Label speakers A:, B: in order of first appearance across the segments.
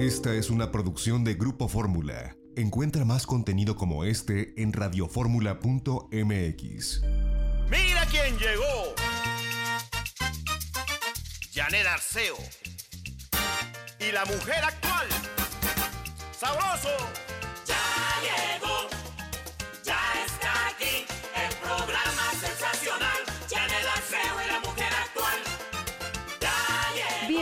A: Esta es una producción de Grupo Fórmula. Encuentra más contenido como este en radioformula.mx.
B: ¡Mira quién llegó! Janet Arceo. Y la mujer actual. ¡Sabroso!
C: Ya llegó,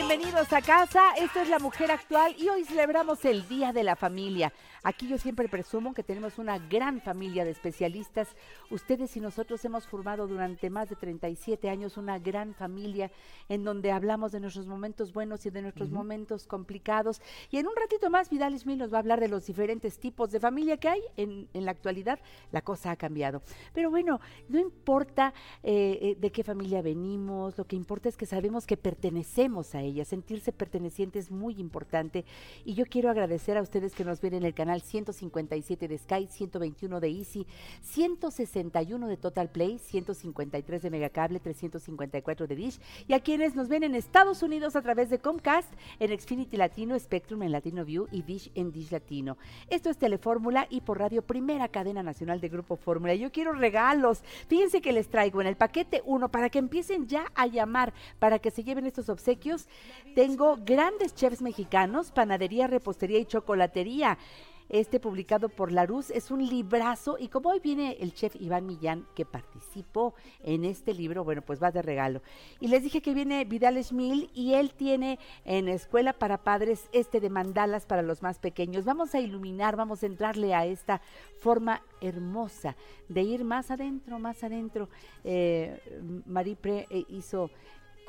D: Bienvenidos a casa, esto es La Mujer Actual y hoy celebramos el Día de la Familia. Aquí yo siempre presumo que tenemos una gran familia de especialistas. Ustedes y nosotros hemos formado durante más de 37 años una gran familia en donde hablamos de nuestros momentos buenos y de nuestros momentos complicados. Y en un ratito más Vidal Smil nos va a hablar de los diferentes tipos de familia que hay en, en la actualidad. La cosa ha cambiado. Pero bueno, no importa eh, eh, de qué familia venimos, lo que importa es que sabemos que pertenecemos a ella. Sentirse perteneciente es muy importante. Y yo quiero agradecer a ustedes que nos ven en el canal 157 de Sky, 121 de Easy, 161 de Total Play, 153 de Megacable, 354 de Dish. Y a quienes nos ven en Estados Unidos a través de Comcast, en Xfinity Latino, Spectrum en Latino View y Dish en Dish Latino. Esto es Telefórmula y por radio primera cadena nacional de Grupo Fórmula. Yo quiero regalos. Fíjense que les traigo en el paquete uno para que empiecen ya a llamar, para que se lleven estos obsequios. Tengo grandes chefs mexicanos, panadería, repostería y chocolatería. Este publicado por Larus es un librazo y como hoy viene el chef Iván Millán que participó en este libro, bueno, pues va de regalo. Y les dije que viene Vidal Schmil y él tiene en Escuela para Padres este de mandalas para los más pequeños. Vamos a iluminar, vamos a entrarle a esta forma hermosa de ir más adentro, más adentro. Eh, Maripre eh, hizo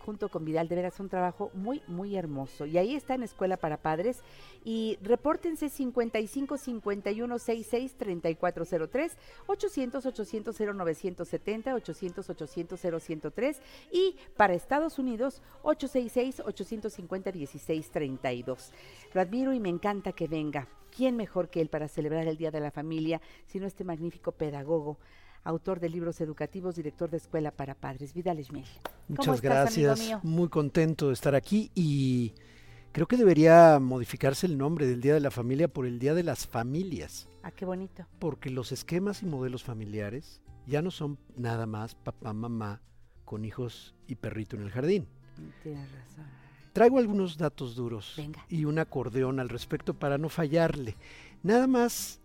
D: junto con Vidal, de veras un trabajo muy, muy hermoso. Y ahí está en Escuela para Padres. Y repórtense 55 51 66 3403, 800 800 0970, 800 800 0103 y para Estados Unidos 866 850 1632. Lo admiro y me encanta que venga. ¿Quién mejor que él para celebrar el Día de la Familia, sino este magnífico pedagogo? Autor de libros educativos, director de Escuela para Padres, Vidal Schmil.
E: Muchas gracias, muy contento de estar aquí y creo que debería modificarse el nombre del Día de la Familia por el Día de las Familias.
D: Ah, qué bonito.
E: Porque los esquemas y modelos familiares ya no son nada más papá, mamá con hijos y perrito en el jardín.
D: Tienes razón.
E: Traigo algunos datos duros
D: Venga.
E: y un acordeón al respecto para no fallarle. Nada más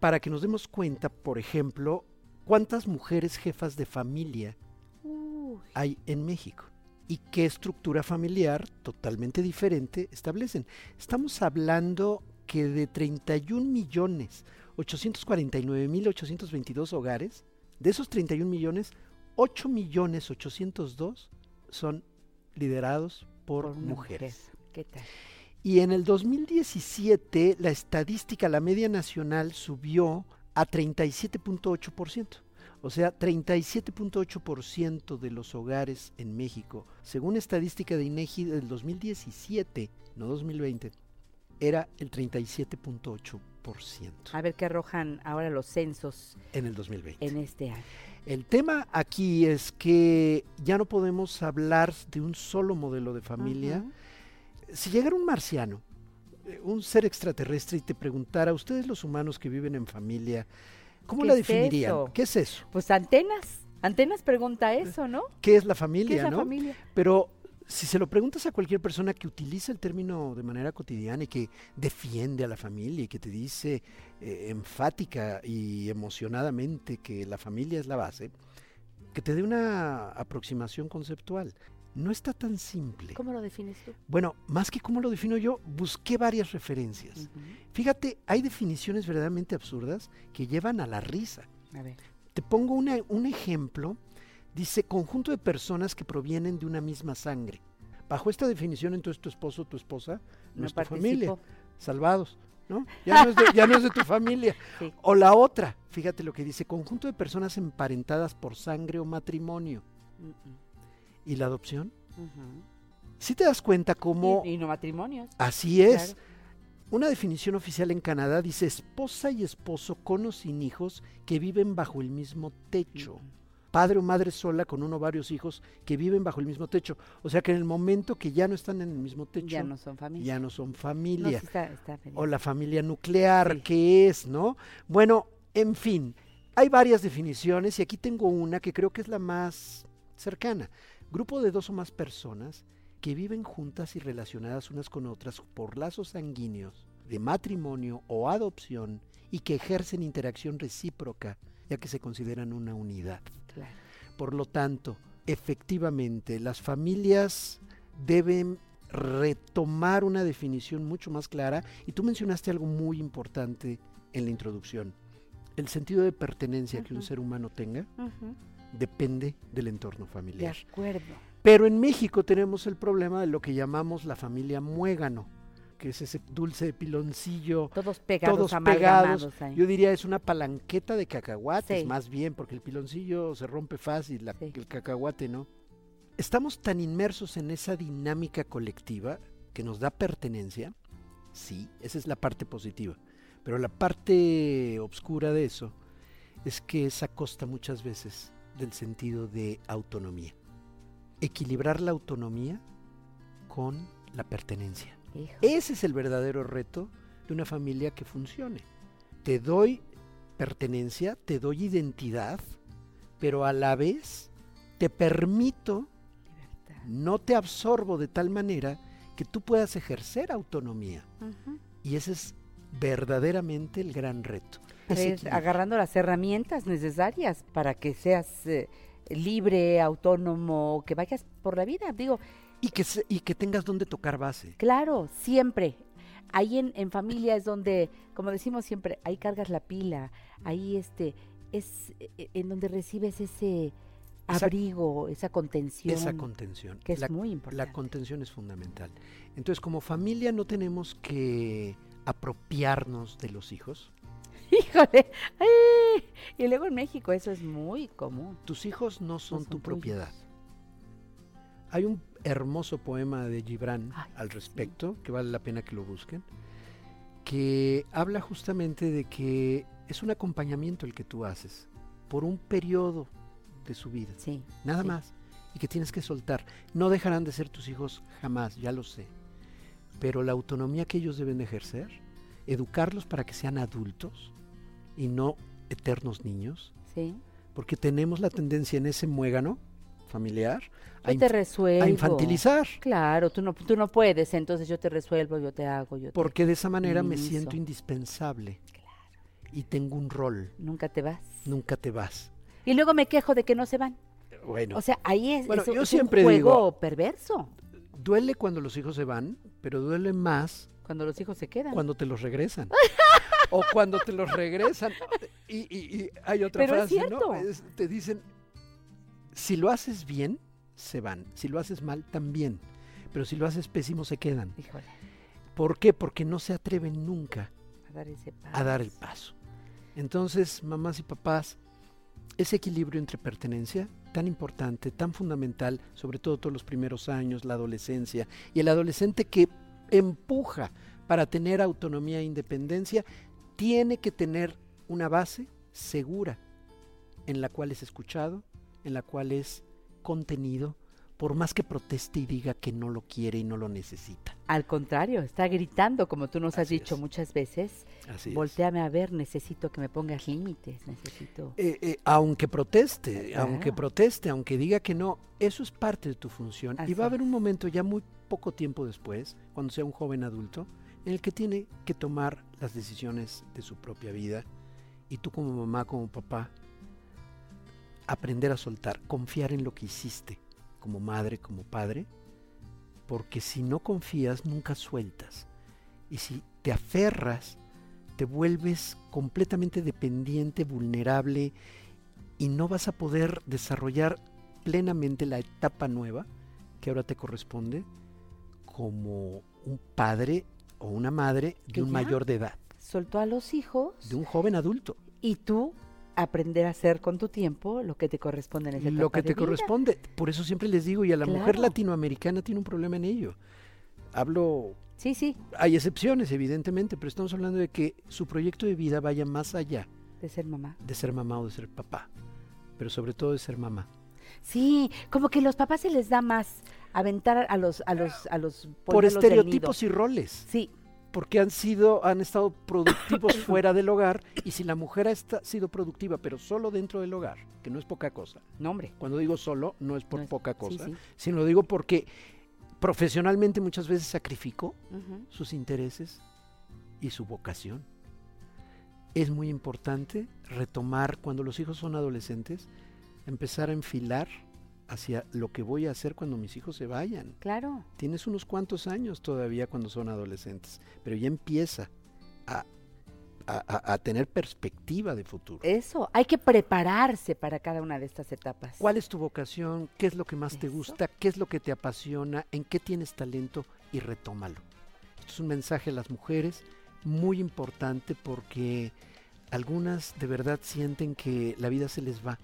E: para que nos demos cuenta, por ejemplo, cuántas mujeres jefas de familia
D: Uy,
E: hay en México y qué estructura familiar totalmente diferente establecen. Estamos hablando que de 31 millones 849 mil 822 hogares, de esos 31 millones, 8 millones 802 son liderados por, mujeres.
D: mujer. ¿Qué tal?
E: Y en el 2017 la estadística, la media nacional subió a 37.8%. O sea, 37.8% de los hogares en México, según estadística de INEGI del 2017, no 2020, era el 37.8%
D: A ver qué arrojan ahora los censos
E: en el 2020.
D: en este año.
E: El tema aquí es que ya no podemos hablar de un solo modelo de familia. Si llegara un marciano, un ser extraterrestre, y te preguntara, ustedes los humanos que viven en familia, ¿cómo
D: ¿Qué
E: la definirían? ¿Qué es eso?
D: Pues antenas. Antenas pregunta eso, ¿no?
E: ¿Qué es la
D: ¿Qué
E: familia?
D: es la
E: no?
D: familia?
E: Pero si se lo preguntas a cualquier persona que utiliza el término de manera cotidiana y que defiende a la familia y que te dice eh, enfática y emocionadamente que la familia es la base, que te dé una aproximación conceptual. No está tan simple.
D: ¿Cómo lo defines tú?
E: Bueno, más que cómo lo defino yo, busqué varias referencias. Fíjate, hay definiciones verdaderamente absurdas que llevan a la risa.
D: A ver.
E: Te pongo una- un ejemplo. Dice conjunto de personas que provienen de una misma sangre. Bajo esta definición, entonces tu esposo tu esposa no, es tu familia. Salvados, ¿no? Ya no, es de, ya no es de tu familia.
D: Sí.
E: O la otra, fíjate lo que dice, conjunto de personas emparentadas por sangre o matrimonio.
D: Mm, mm.
E: ¿Y la adopción? Si te das cuenta cómo
D: Y, y no matrimonios.
E: así es.
D: claro.
E: Una definición oficial en Canadá dice esposa y esposo con o sin hijos que viven bajo el mismo techo. Padre o madre sola con uno o varios hijos que viven bajo el mismo techo. O sea que en el momento que ya no están en el mismo techo,
D: Ya no son familia.
E: ya no son
D: No,
E: familia.
D: sí está, está bien.
E: o la familia nuclear,
D: Sí.
E: que es, ¿no? Bueno, en fin, hay varias definiciones y aquí tengo una que creo que es la más cercana. Grupo de dos o más personas que viven juntas y relacionadas unas con otras por lazos sanguíneos, de matrimonio o adopción y que ejercen interacción recíproca, ya que se consideran una unidad.
D: Claro.
E: Por lo tanto, efectivamente, las familias deben retomar una definición mucho más clara y tú mencionaste algo muy importante en la introducción. El sentido de pertenencia que un ser humano tenga
D: Ujú.
E: Depende del entorno
D: De
E: familiar.
D: acuerdo.
E: Pero en México tenemos el problema de lo que llamamos la familia muégano, que es ese dulce piloncillo
D: Todos pegados,
E: todos pegados.
D: ahí.
E: Yo diría es una palanqueta de cacahuates,
D: Sí.
E: más bien, porque el piloncillo se rompe fácil, la-
D: Sí.
E: el cacahuate no. Estamos tan inmersos en esa dinámica colectiva que nos da pertenencia. Sí, esa es la parte positiva. Pero la parte oscura de eso es que es a costa muchas veces del sentido de autonomía. Equilibrar la autonomía con la pertenencia.
D: Hijo.
E: Ese es el verdadero reto de una familia que funcione. Te doy pertenencia, te doy identidad, pero a la vez te permito,
D: Libertad.
E: no te absorbo de tal manera que tú puedas ejercer autonomía. Y ese es verdaderamente el gran reto.
D: Agarrando las herramientas necesarias para que seas eh, libre, autónomo, que vayas por la vida. Digo,
E: y, que y que tengas donde tocar base.
D: claro, siempre. Ahí en, en familia es donde, como decimos siempre, ahí cargas la pila, ahí este es eh, en donde recibes ese
E: Esa-
D: abrigo, esa contención,
E: Esa contención.
D: que es
E: la,
D: muy importante.
E: la contención es fundamental. Entonces, como familia no tenemos que apropiarnos de los hijos.
D: Híjole, ¡ay! y luego en México eso es muy común.
E: Tus hijos no
D: no
E: son tu
D: tuyos.
E: propiedad. Hay un hermoso poema de Gibran
D: Ay,
E: al
D: sí.
E: respecto, que vale la pena que lo busquen, que habla justamente de que es un acompañamiento el que tú haces por un periodo de su vida,
D: Sí.
E: nada
D: sí.
E: más, y que tienes que soltar. No dejarán de ser tus hijos jamás, ya lo sé, pero la autonomía que ellos deben de ejercer, educarlos para que sean adultos y no eternos niños,
D: Sí.
E: porque tenemos la tendencia en ese muégano familiar a,
D: Yo te
E: inf-
D: resuelvo.
E: a infantilizar,
D: Claro, tú no, tú no puedes, entonces yo te resuelvo, yo te hago, yo te-
E: porque de esa manera me siento indispensable y tengo un rol,
D: Nunca te vas.
E: nunca te vas.
D: Y luego me quejo de que no se van.
E: Bueno,
D: O sea, ahí es,
E: Bueno,
D: eso
E: yo
D: es
E: siempre
D: un
E: digo-
D: juego perverso.
E: duele cuando los hijos se van, pero duele más
D: Cuando los hijos se quedan.
E: cuando te los regresan. o cuando te los regresan. Y, y- y hay otra
D: Pero
E: frase. ¿no? Es- te dicen, si lo haces bien, se van. Si lo haces mal, también. Pero si lo haces pésimo, se quedan.
D: Híjole,
E: ¿Por qué? Porque no se atreven nunca
D: a dar ese paso.
E: a dar el paso. Entonces, mamás y papás, ese equilibrio entre pertenencia, tan importante, tan fundamental, sobre todo todos los primeros años, la adolescencia, y el adolescente que empuja para tener autonomía e independencia, tiene que tener una base segura en la cual es escuchado, en la cual es contenido, por más que proteste y diga que no lo quiere y no lo necesita.
D: Al contrario, está gritando, como tú nos has dicho
E: es.
D: muchas veces.
E: Así es.
D: Voltéame a ver, necesito que me pongas límites, necesito...
E: Eh, eh, aunque proteste,
D: Claro.
E: aunque proteste, aunque diga que no, eso es parte de tu función. y va a haber
D: es.
E: un momento ya muy poco tiempo después, cuando sea un joven adulto, en el que tiene que tomar las decisiones de su propia vida. Y tú como mamá, como papá, aprender a soltar, confiar en lo que hiciste, como madre, como padre, porque si no confías, nunca sueltas. Y si te aferras, te vuelves completamente dependiente, vulnerable y no vas a poder desarrollar plenamente la etapa nueva que ahora te corresponde como un padre o una madre de un
D: ya
E: mayor de edad,
D: Soltó a los hijos
E: de un joven adulto.
D: y tú aprender a hacer con tu tiempo lo que te corresponde en esa
E: Lo que te
D: vida.
E: corresponde. Por eso siempre les digo, y a la mujer latinoamericana tiene un problema en ello. Hablo,
D: Sí, sí,
E: hay excepciones, evidentemente, pero estamos hablando de que su proyecto de vida vaya más allá
D: de ser mamá.
E: de ser mamá o de ser papá, pero sobre todo de ser mamá.
D: Sí, como que los papás se les da más aventar a los a los a los
E: Por estereotipos y roles.
D: Sí,
E: porque han sido, han estado productivos fuera del hogar, y si la mujer ha sido productiva, pero solo dentro del hogar, que no es poca cosa.
D: no hombre.
E: Cuando digo solo, no es por
D: No es-
E: poca cosa,
D: sí.
E: sino lo digo porque profesionalmente muchas veces sacrificó sus intereses y su vocación. Es muy importante retomar cuando los hijos son adolescentes, empezar a enfilar hacia lo que voy a hacer cuando mis hijos se vayan.
D: Claro.
E: Tienes unos cuantos años todavía cuando son adolescentes, pero ya empieza a, a- tener perspectiva de futuro.
D: Eso, hay que prepararse para cada una de estas etapas.
E: ¿Cuál es tu vocación? ¿Qué es lo que más te gusta? ¿Qué es lo que te apasiona? ¿En qué tienes talento? Y retómalo. Esto es un mensaje a las mujeres muy importante porque algunas de verdad sienten que la vida se les va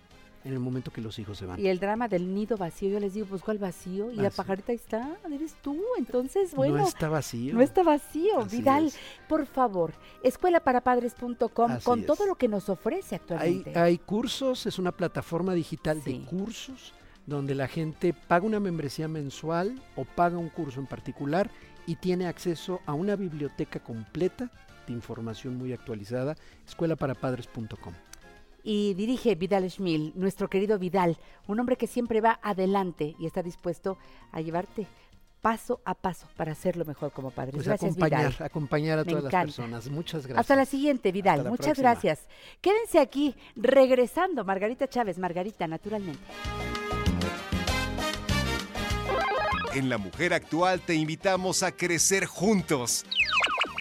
E: en el momento que los hijos se van.
D: Y el drama del nido vacío, yo les digo, pues ¿cuál vacío? Y la pajarita ahí está, eres tú. Entonces, bueno,
E: no está vacío.
D: no está vacío.
E: Así
D: Vidal,
E: es.
D: por favor, escuelaparapadres.com con todo lo que nos ofrece
E: Hay,
D: actualmente.
E: hay cursos, es una plataforma digital
D: Sí.
E: de cursos donde la gente paga una membresía mensual o paga un curso en particular y tiene acceso a una biblioteca completa de información muy actualizada, escuelaparapadres.com.
D: Y dirige Vidal Schmil, nuestro querido Vidal, un hombre que siempre va adelante y está dispuesto a llevarte paso a paso para hacerlo mejor como padres.
E: Pues
D: Gracias,
E: acompañar,
D: Vidal.
E: acompañar a
D: Me
E: todas las personas. Muchas gracias.
D: Hasta la siguiente, Vidal.
E: La
D: Muchas
E: próxima.
D: gracias. Quédense aquí, regresando. Margarita Chávez, Margarita, naturalmente.
A: En La Mujer Actual te invitamos a crecer juntos.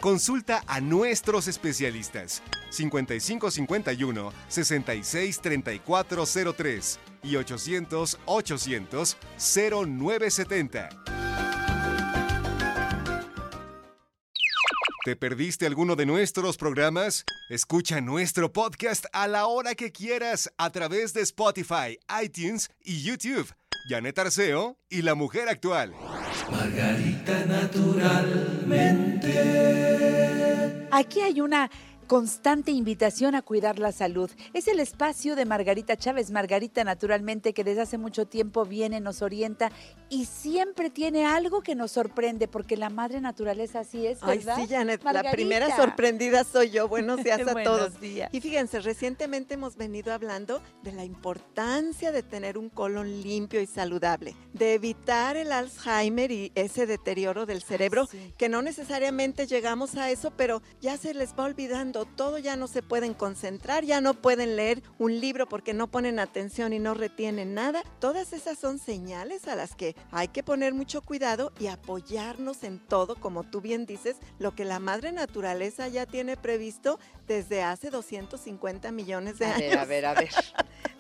A: Consulta a nuestros especialistas 5551 663403 y 800 800 0970. ¿Te perdiste alguno de nuestros programas? Escucha nuestro podcast a la hora que quieras a través de Spotify, iTunes y YouTube. Janet Arceo y La Mujer Actual.
D: Aquí hay una constante invitación a cuidar la salud. Es el espacio de Margarita Chávez, Margarita naturalmente, que desde hace mucho tiempo viene, nos orienta y siempre tiene algo que nos sorprende, porque la madre naturaleza así es,
F: Ay,
D: ¿verdad?
F: sí, Janet, la primera sorprendida soy yo. Buenos días a
D: Buenos
F: todos.
D: días.
F: Y fíjense, recientemente hemos venido hablando de la importancia de tener un colon limpio y saludable, de evitar el Alzheimer y ese deterioro del cerebro,
D: sí.
F: que no necesariamente llegamos a eso, pero ya se les va olvidando, todo ya no se pueden concentrar, ya no pueden leer un libro porque no ponen atención y no retienen nada. Todas esas son señales a las que hay que poner mucho cuidado y apoyarnos en todo, como tú bien dices, lo que la madre naturaleza ya tiene previsto desde hace 250 millones de
D: A
F: años.
D: ver, a ver, a ver.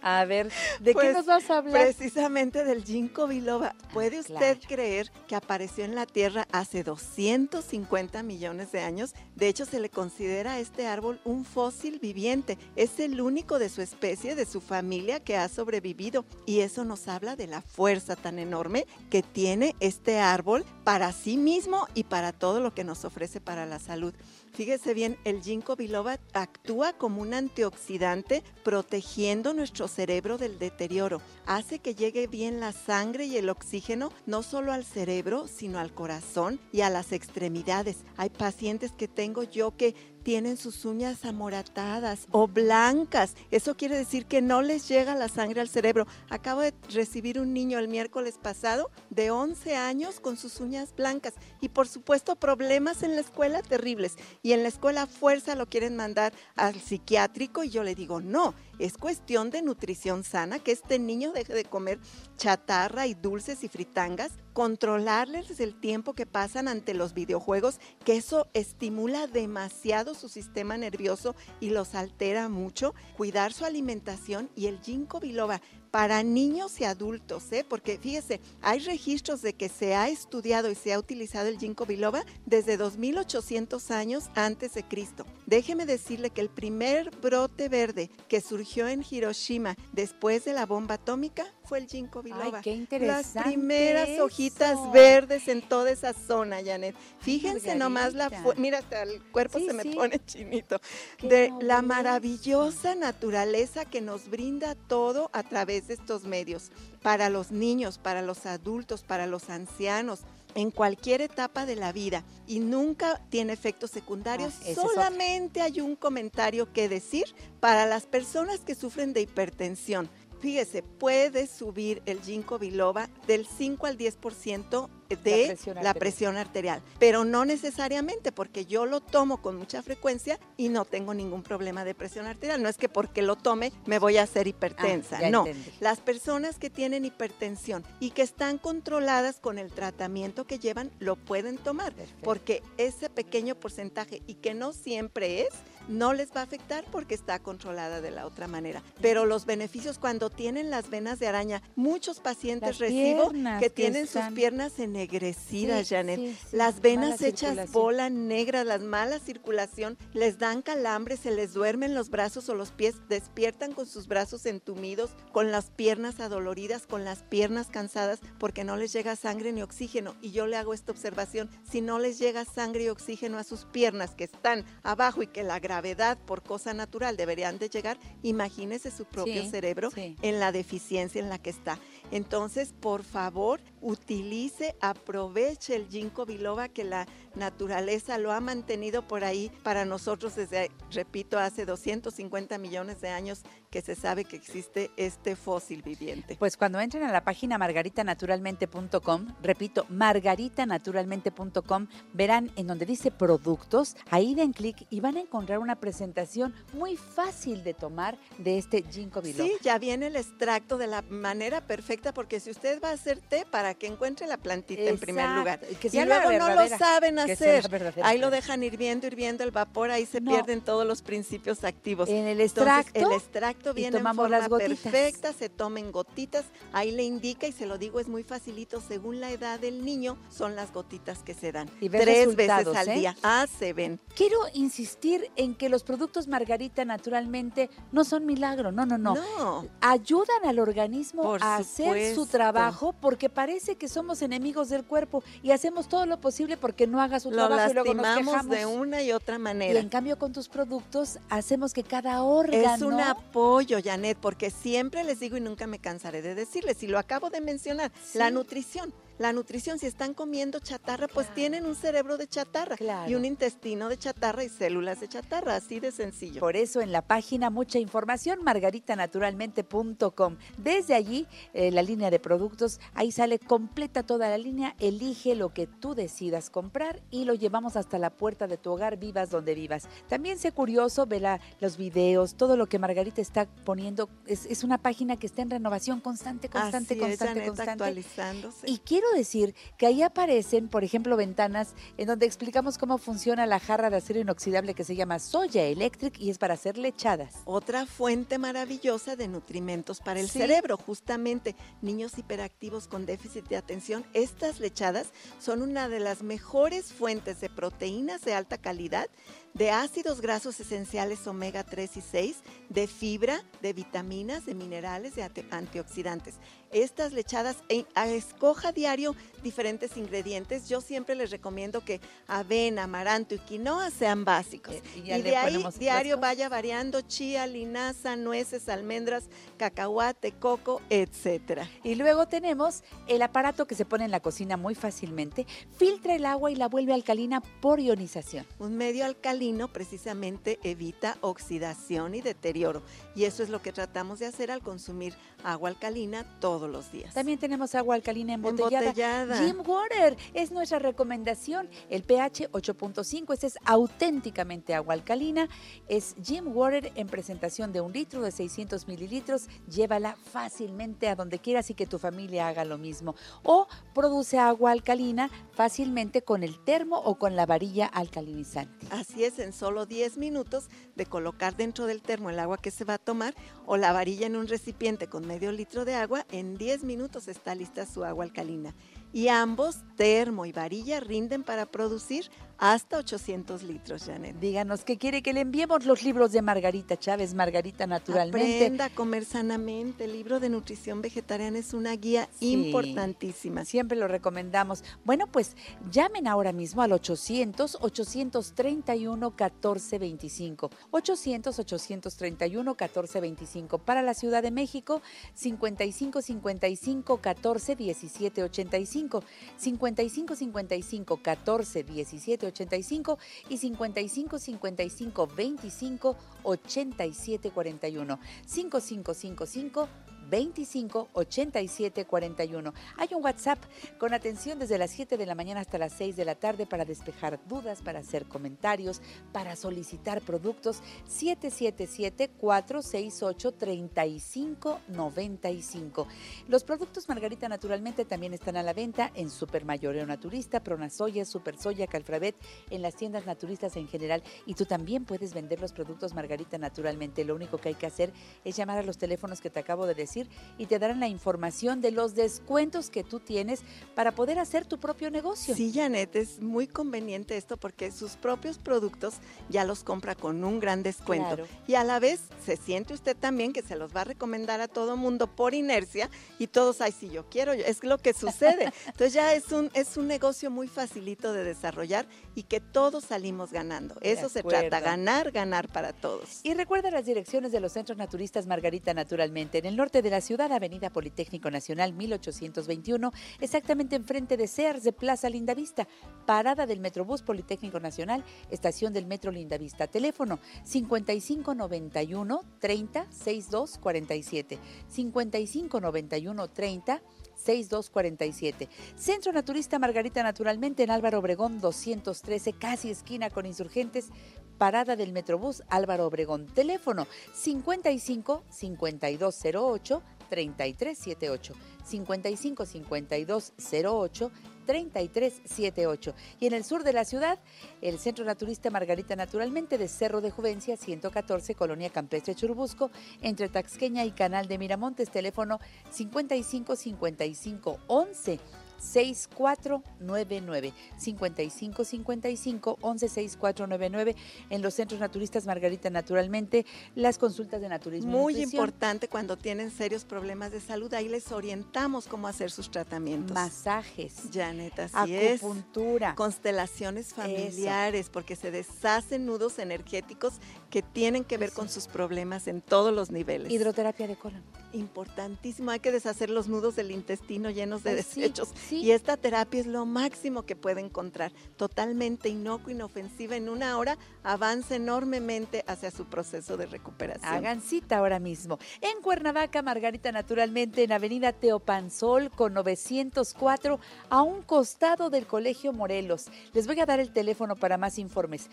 D: A ver, ¿de qué
F: Pues,
D: nos vas a hablar?
F: Precisamente del ginkgo biloba. ¿Puede
D: Ah,
F: usted
D: claro.
F: creer que apareció en la Tierra hace 250 millones de años? De hecho, se le considera a este árbol un fósil viviente. Es el único de su especie, de su familia, que ha sobrevivido. Y eso nos habla de la fuerza tan enorme que tiene este árbol para sí mismo y para todo lo que nos ofrece para la salud. Fíjese bien, el ginkgo biloba actúa como un antioxidante protegiendo nuestro cerebro del deterioro. Hace que llegue bien la sangre y el oxígeno no solo al cerebro, sino al corazón y a las extremidades. Hay pacientes que tengo yo que tienen sus uñas amoratadas o blancas. Eso quiere decir que no les llega la sangre al cerebro. Acabo de recibir un niño el miércoles pasado de 11 años con sus uñas blancas y por supuesto problemas en la escuela terribles. Y en la escuela fuerza lo quieren mandar al psiquiátrico y yo le digo, no, es cuestión de nutrición sana, que este niño deje de comer chatarra y dulces y fritangas, controlarles el tiempo que pasan ante los videojuegos, que eso estimula demasiado su sistema nervioso y los altera mucho, cuidar su alimentación y el ginkgo biloba para niños y adultos, ¿eh? porque fíjese, hay registros de que se ha estudiado y se ha utilizado el ginkgo biloba desde 2800 años antes de Cristo. Déjeme decirle que el primer brote verde que surgió en Hiroshima después de la bomba atómica fue el ginkgo biloba.
D: Ay, qué
F: Las primeras
D: eso.
F: hojitas verdes en toda esa zona, Janet. Fíjense nomás la... Mira, hasta el cuerpo
D: Sí,
F: se me
D: sí.
F: pone chinito.
D: Qué
F: De la maravillosa naturaleza que nos brinda todo a través de estos medios. Para los niños, para los adultos, para los ancianos en cualquier etapa de la vida y nunca tiene efectos secundarios.
D: Ah.
F: Solamente hay un comentario que decir para las personas que sufren de hipertensión. Fíjese, puede subir el ginkgo biloba del 5 al 10% de
D: presión
F: la presión arterial, pero no necesariamente porque yo lo tomo con mucha frecuencia y no tengo ningún problema de presión arterial. No es que porque lo tome me voy a hacer hipertensa,
D: Ah,
F: no.
D: entendí.
F: Las personas que tienen hipertensión y que están controladas con el tratamiento que llevan lo pueden tomar,
D: Perfecto.
F: porque ese pequeño porcentaje y que no siempre es, no les va a afectar porque está controlada de la otra manera. Pero los beneficios cuando tienen las venas de araña, muchos pacientes
D: Las
F: recibo que
D: que
F: tienen
D: están-
F: sus piernas ennegrecidas,
D: Sí,
F: Janet.
D: sí, sí,
F: Las
D: mala
F: venas hechas bola negra, las mala circulación, les dan calambres, se les duermen los brazos o los pies, despiertan con sus brazos entumidos, con las piernas adoloridas, con las piernas cansadas, porque no les llega sangre ni oxígeno. Y yo le hago esta observación, si no les llega sangre y oxígeno a sus piernas que están abajo y que la gravedad por cosa natural deberían de llegar, imagínese su propio cerebro en la deficiencia en la que está. Entonces, por favor, utilice, aproveche el ginkgo biloba que la naturaleza lo ha mantenido por ahí para nosotros desde, repito, hace 250 millones de años que se sabe que existe este fósil viviente.
D: Pues cuando entren a la página margaritanaturalmente.com, repito, margaritanaturalmente.com, verán en donde dice productos, ahí den clic y van a encontrar una presentación muy fácil de tomar de este ginkgo biloba.
F: Sí, ya viene el extracto de la manera perfecta porque si usted va a hacer té para que encuentre la plantita en primer lugar
D: que
F: y
D: la
F: luego no lo saben
D: la
F: hacer, ahí lo dejan hirviendo, hirviendo el vapor, ahí se
D: No.
F: pierden todos los principios activos.
D: En el
F: Entonces,
D: extracto,
F: el extracto viene en forma
D: las gotitas.
F: perfecta, se tomen gotitas, ahí le indica y se lo digo, es muy facilito, según la edad del niño, son las gotitas que se dan.
D: Y
F: Tres veces al
D: ¿eh?
F: día. Ah, se ven.
D: quiero insistir en que los productos Margarita naturalmente no son milagro, no, no, no.
F: No.
D: ayudan al organismo
F: Por
D: a hacer su trabajo porque parece que somos enemigos del cuerpo y hacemos todo lo posible porque no haga su
F: Lo
D: trabajo y luego nos
F: lastimamos
D: quejamos.
F: de una y otra
D: y
F: manera.
D: en cambio con tus productos hacemos que cada órgano
F: Es un apoyo, Janet, porque siempre les digo y nunca me cansaré de decirles, y lo acabo de mencionar, la nutrición. La nutrición, si están comiendo chatarra, pues
D: Claro.
F: tienen un cerebro de chatarra
D: Claro.
F: y un intestino de chatarra y células de chatarra, así de sencillo.
D: Por eso en la página mucha información, margaritanaturalmente.com. Desde allí, eh, la línea de productos, ahí sale completa toda la línea, elige lo que tú decidas comprar y lo llevamos hasta la puerta de tu hogar, vivas donde vivas. También sé curioso, ve la- los videos, todo lo que Margarita está poniendo, es, es una página que está en renovación constante, constante,
F: así es,
D: constante, constante.
F: actualizándose.
D: Y quiero decir que ahí aparecen, por ejemplo, ventanas en donde explicamos cómo funciona la jarra de acero inoxidable que se llama Soya Electric y es para hacer lechadas.
F: Otra fuente maravillosa de nutrimentos para el
D: Sí.
F: cerebro, justamente niños hiperactivos con déficit de atención. Estas lechadas son una de las mejores fuentes de proteínas de alta calidad, de ácidos grasos esenciales omega 3 y 6, de fibra, de vitaminas, de minerales, de ante- antioxidantes. Estas lechadas, eh, escoja diario diferentes ingredientes. Yo siempre les recomiendo que avena, amaranto y quinoa sean básicos.
D: Eh, y
F: de ahí diario vaya variando chía, linaza, nueces, almendras, cacahuate, coco, etcétera.
D: Y luego tenemos el aparato que se pone en la cocina muy fácilmente, filtra el agua y la vuelve alcalina por ionización.
F: Un medio alcalino precisamente evita oxidación y deterioro y eso es lo que tratamos de hacer al consumir agua alcalina todos los días.
D: También tenemos agua alcalina embotellada,
F: embotellada.
D: Jim Water es nuestra recomendación. El pH 8.5, este es auténticamente agua alcalina. Es Jim Water en presentación de un litro de 600 mililitros. Llévala fácilmente a donde quieras y que tu familia haga lo mismo. O produce agua alcalina fácilmente con el termo o con la varilla alcalinizante.
F: Así es, en solo 10 minutos de colocar dentro del termo el agua que se va a tomar o la varilla en un recipiente con medio litro de agua, en 10 minutos está lista su agua alcalina. Y ambos, termo y varilla, rinden para producir hasta 800 litros, Janet.
D: Díganos qué quiere que le enviemos los libros de Margarita Chávez, Margarita Naturalmente.
F: Aprenda a comer sanamente. El libro de nutrición vegetariana es una guía
D: Sí.
F: importantísima.
D: Siempre lo recomendamos. Bueno, pues llamen ahora mismo al 800-831-1425. 800-831-1425. Para la Ciudad de México, 55-55-14-1785. 55-55-14-1785 y 55-55-25-8741. 5555 25 87 41. Hay un WhatsApp con atención desde las 7 de la mañana hasta las 6 de la tarde para despejar dudas, para hacer comentarios, para solicitar productos. 777-468-3595. Los productos Margarita naturalmente también están a la venta en Supermayoreo Naturista, Pronasoya, Super Soya, Calfrabet, en las tiendas naturistas en general. Y tú también puedes vender los productos Margarita naturalmente. Lo único que hay que hacer es llamar a los teléfonos que te acabo de decir y te darán la información de los descuentos que tú tienes para poder hacer tu propio negocio.
F: Sí, Janet, es muy conveniente esto porque sus propios productos ya los compra con un gran descuento.
D: Claro.
F: Y a la vez se siente usted también que se los va a recomendar a todo mundo por inercia y todos, ay, si yo quiero, yo-". es lo que sucede. Entonces ya es un, es un negocio muy facilito de desarrollar y que todos salimos ganando.
D: De
F: Eso se trata, ganar, ganar para todos.
D: Y recuerda las direcciones de los centros naturistas Margarita Naturalmente. En el norte de la ciudad, Avenida Politécnico Nacional 1821, exactamente enfrente de Sears de Plaza Lindavista. Parada del Metrobús Politécnico Nacional, estación del Metro Lindavista. Teléfono 5591 30 62 47. 5591 30 6247. Centro Naturista Margarita Naturalmente en Álvaro Obregón 213, casi esquina con insurgentes, parada del Metrobús Álvaro Obregón. Teléfono 55 5208 3378. 55 5208 3378. Y en el sur de la ciudad, el Centro Naturista Margarita Naturalmente de Cerro de Juvencia 114, Colonia Campestre Churubusco, entre Taxqueña y Canal de Miramontes, teléfono 55 55 11 6499 55 55 11 6499 en los centros naturistas Margarita Naturalmente las consultas de naturismo
F: Muy importante cuando tienen serios problemas de salud, ahí les orientamos cómo hacer sus tratamientos.
D: masajes
F: Janet, así es.
D: acupuntura
F: Constelaciones familiares, porque se deshacen nudos energéticos que tienen que ver con sus problemas en todos los niveles.
D: hidroterapia de colon
F: Importantísimo, hay que deshacer los nudos del intestino llenos de
D: Ay,
F: desechos.
D: sí.
F: Y esta terapia es lo máximo que puede encontrar. Totalmente inocua, inofensiva. En una hora avanza enormemente hacia su proceso de recuperación.
D: Hagan cita ahora mismo. En Cuernavaca, Margarita Naturalmente, en Avenida Teopanzol con 904, a un costado del Colegio Morelos. Les voy a dar el teléfono para más informes.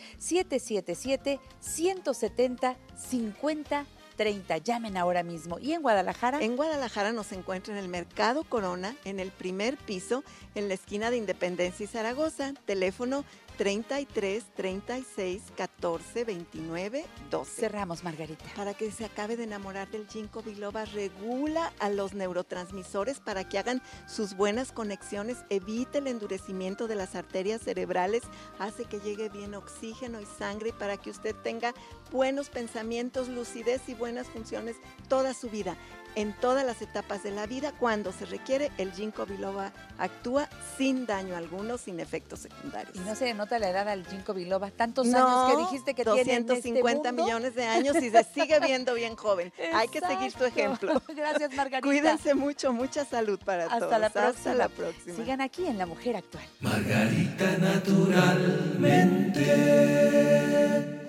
D: 777-170-5030. Llamen ahora mismo. Y en Guadalajara,
F: En Guadalajara nos encuentra en el Mercado Corona, en el primer piso, en la esquina de Independencia y Zaragoza. Teléfono 33 36 14 29 12.
D: cerramos, Margarita.
F: Para que se acabe de enamorar del ginkgo biloba, regula a los neurotransmisores para que hagan sus buenas conexiones, evite el endurecimiento de las arterias cerebrales, hace que llegue bien oxígeno y sangre para que usted tenga buenos pensamientos, lucidez y buenas funciones toda su vida. En todas las etapas de la vida, cuando se requiere, el ginkgo biloba actúa sin daño alguno, sin efectos secundarios.
D: Y no se le nota la edad al Ginkgo biloba. Tantos
F: No,
D: años que dijiste que tiene en este
F: 250
D: mundo.
F: millones de años y se sigue viendo bien joven. Hay que seguir
D: Exacto.
F: ejemplo.
D: Gracias, Margarita.
F: Cuídense mucho, mucha salud para
D: Hasta
F: todos.
D: la próxima.
F: Hasta la próxima.
D: Sigan aquí en La Mujer Actual.
G: Margarita naturalmente.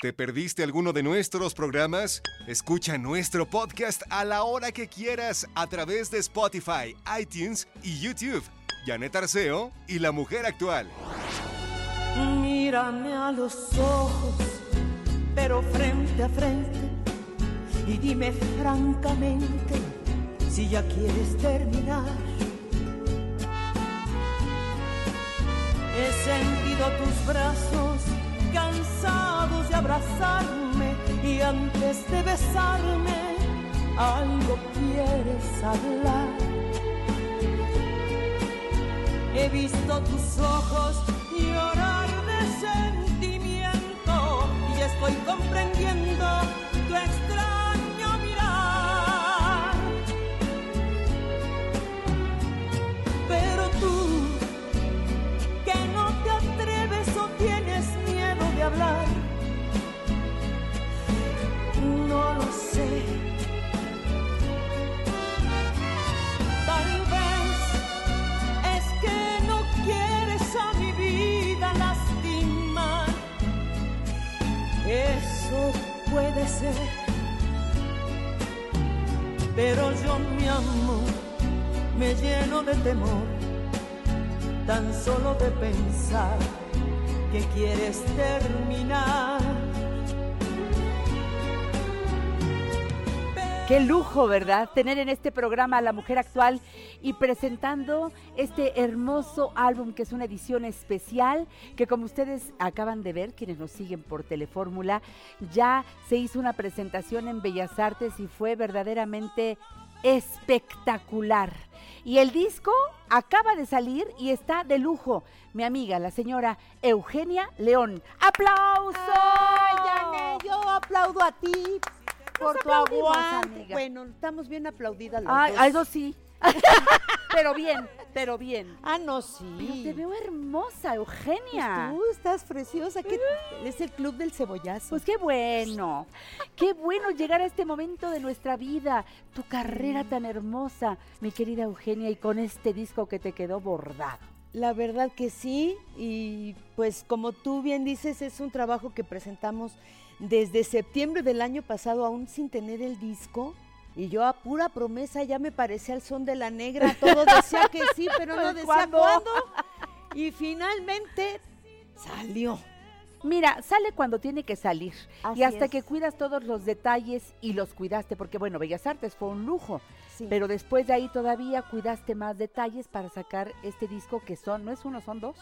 A: ¿Te perdiste alguno de nuestros programas? Escucha nuestro podcast a la hora que quieras a través de Spotify, iTunes y YouTube. Janet Arceo y la mujer actual.
G: Mírame a los ojos, pero frente a frente, y dime francamente si ya quieres terminar. He sentido tus brazos cansados de abrazarme y antes de besarme algo quieres hablar. He visto tus ojos llorar de sentimiento y estoy comprendiendo tu extraño puede ser. Pero yo mi amor me lleno de temor tan solo de pensar que quieres terminar.
D: Qué lujo, ¿verdad? Tener en este programa a la mujer actual y presentando este hermoso álbum que es una edición especial que como ustedes acaban de ver, quienes nos siguen por Telefórmula, ya se hizo una presentación en Bellas Artes y fue verdaderamente espectacular. Y el disco acaba de salir y está de lujo. Mi amiga, la señora Eugenia León. ¡Aplausos!
H: Ay, yo aplaudo a ti por tu aguante. Bueno, estamos bien aplaudidas las
D: Ay,
H: dos.
D: eso sí. pero bien, pero bien.
H: Ah, no, sí.
D: Pero te veo hermosa, Eugenia.
H: Pues tú estás preciosa. que Es el club del cebollazo.
D: Pues qué bueno, qué bueno llegar a este momento de nuestra vida, tu carrera tan hermosa, mi querida Eugenia, y con este disco que te quedó bordado.
H: La verdad que sí, y pues como tú bien dices, es un trabajo que presentamos desde septiembre del año pasado, aún sin tener el disco. Y yo a pura promesa ya me parecía el son de la negra, todo decía que sí, pero no decía
D: ¿Cuándo?
H: cuándo. Y finalmente salió.
D: Mira, sale cuando tiene que salir.
H: Así
D: y hasta
H: es.
D: que cuidas todos los detalles y los cuidaste, porque bueno, Bellas Artes fue un lujo.
H: Sí.
D: Pero después de ahí todavía cuidaste más detalles para sacar este disco que son, no es uno, son dos.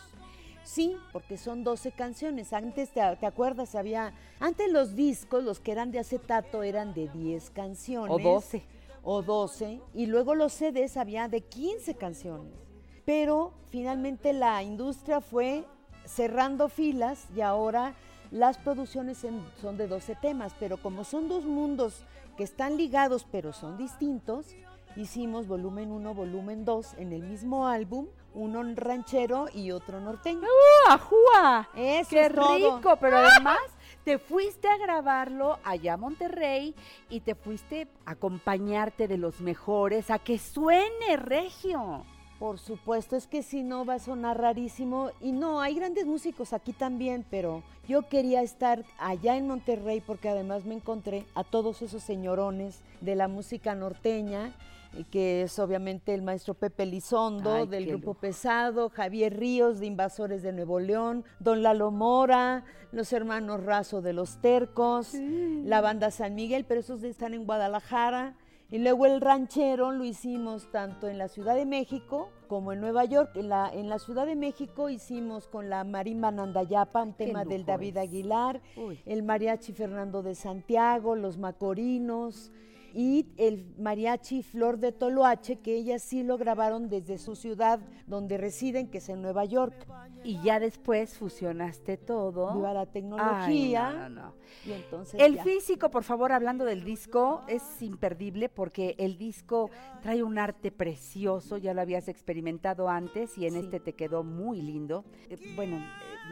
H: Sí, porque son 12 canciones. Antes, ¿te, te acuerdas? Había. Antes los discos, los que eran de acetato, eran de 10 canciones.
D: O 12.
H: O 12. Y luego los CDs había de 15 canciones. Pero finalmente la industria fue cerrando filas y ahora las producciones en- son de 12 temas. Pero como son dos mundos que están ligados pero son distintos, hicimos volumen 1, volumen 2 en el mismo álbum, uno ranchero y otro norteño.
D: ¡Uh, ajúa!
H: Eso
D: ¡Qué
H: es todo.
D: rico! Pero además te fuiste a grabarlo allá a Monterrey y te fuiste a acompañarte de los mejores a que suene regio.
H: Por supuesto, es que si no va a sonar rarísimo. Y no, hay grandes músicos aquí también, pero yo quería estar allá en Monterrey porque además me encontré a todos esos señorones de la música norteña, que es obviamente el maestro Pepe Lizondo
D: Ay,
H: del Grupo
D: lujo.
H: Pesado, Javier Ríos de Invasores de Nuevo León, Don Lalo Mora, los hermanos Razo de los Tercos, la banda San Miguel, pero esos están en Guadalajara. Y luego el ranchero lo hicimos tanto en la Ciudad de México como en Nueva York. En la, en la Ciudad de México hicimos con la marimba Nandayapa, un tema del David
D: es.
H: Aguilar,
D: Uy.
H: el mariachi Fernando de Santiago, los macorinos y el mariachi Flor de Toloache, que ellas sí lo grabaron desde su ciudad donde residen, que es en Nueva York.
D: Y ya después fusionaste todo.
H: Viva la
D: Ay,
H: tecnología.
D: no, no, no.
H: Y entonces
D: El
H: ya.
D: físico, por favor, hablando del disco, es imperdible porque el disco trae un arte precioso, ya lo habías experimentado antes y en
H: Sí.
D: este te quedó muy lindo. Eh, bueno,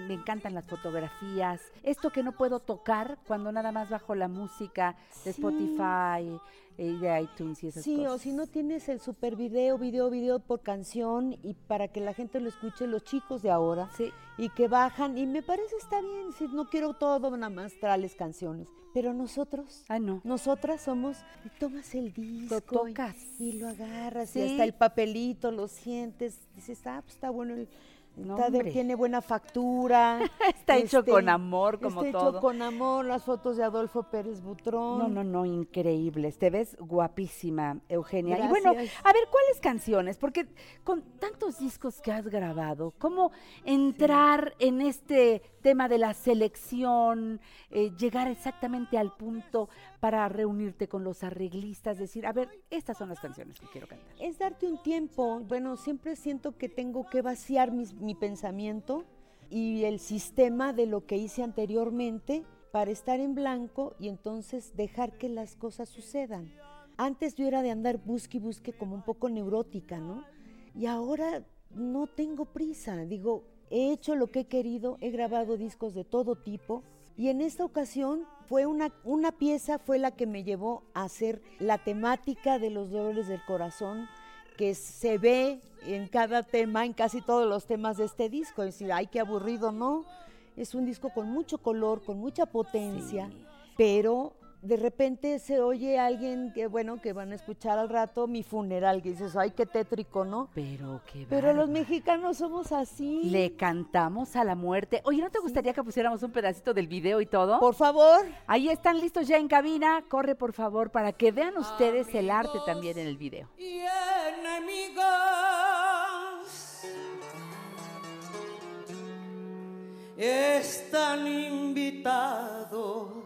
D: me encantan las fotografías. Esto que no puedo tocar cuando nada más bajo la música de
H: Sí.
D: Spotify, eh, de iTunes y esas
H: Sí,
D: cosas.
H: o si no tienes el super video, video, video por canción y para que la gente lo escuche, los chicos de ahora,
D: Sí.
H: y que bajan, y me parece está bien, si no quiero todo, nada más traerles canciones, pero nosotros,
D: Ah, no.
H: nosotras somos, y tomas el disco y-
D: tocas.
H: Y, lo agarras,
D: Sí.
H: y hasta el papelito lo sientes, dices, ah, pues está bueno, el-
D: No,
H: está de- tiene buena factura.
D: Está hecho
H: este,
D: con amor, como
H: está
D: todo.
H: hecho con amor, las fotos de Adolfo Pérez Butrón.
D: No, no, no, increíbles. Te ves guapísima, Eugenia. Y bueno, a ver, ¿cuáles canciones? Porque con tantos discos que has grabado, ¿cómo entrar en este tema de la selección, eh, llegar exactamente al punto para reunirte con los arreglistas, decir, a ver, estas son las canciones que quiero cantar?
H: Es darte un tiempo. Bueno, siempre siento que tengo que vaciar mis- mi pensamiento y el sistema de lo que hice anteriormente para estar en blanco y entonces dejar que las cosas sucedan. Antes yo era de andar busque y busque como un poco neurótica, ¿no? Y ahora no tengo prisa. Digo, he hecho lo que he querido, he grabado discos de todo tipo y en esta ocasión fue una, una pieza fue la que me llevó a hacer la temática de los dolores del corazón que se ve en cada tema, en casi todos los temas de este disco. Es decir, ay, qué aburrido, ¿no? Es un disco con mucho color, con mucha potencia, pero de repente se oye alguien que, bueno, que van a escuchar al rato mi funeral, que dices, ay, qué tétrico, ¿no?
D: Pero qué
H: Pero los mexicanos somos así.
D: Le cantamos a la muerte. Oye, ¿no te gustaría que pusiéramos un pedacito del video y todo?
H: Por favor.
D: Ahí están listos ya en cabina. Corre, por favor, para que vean ustedes el arte también en el video.
G: y enemigos están invitados.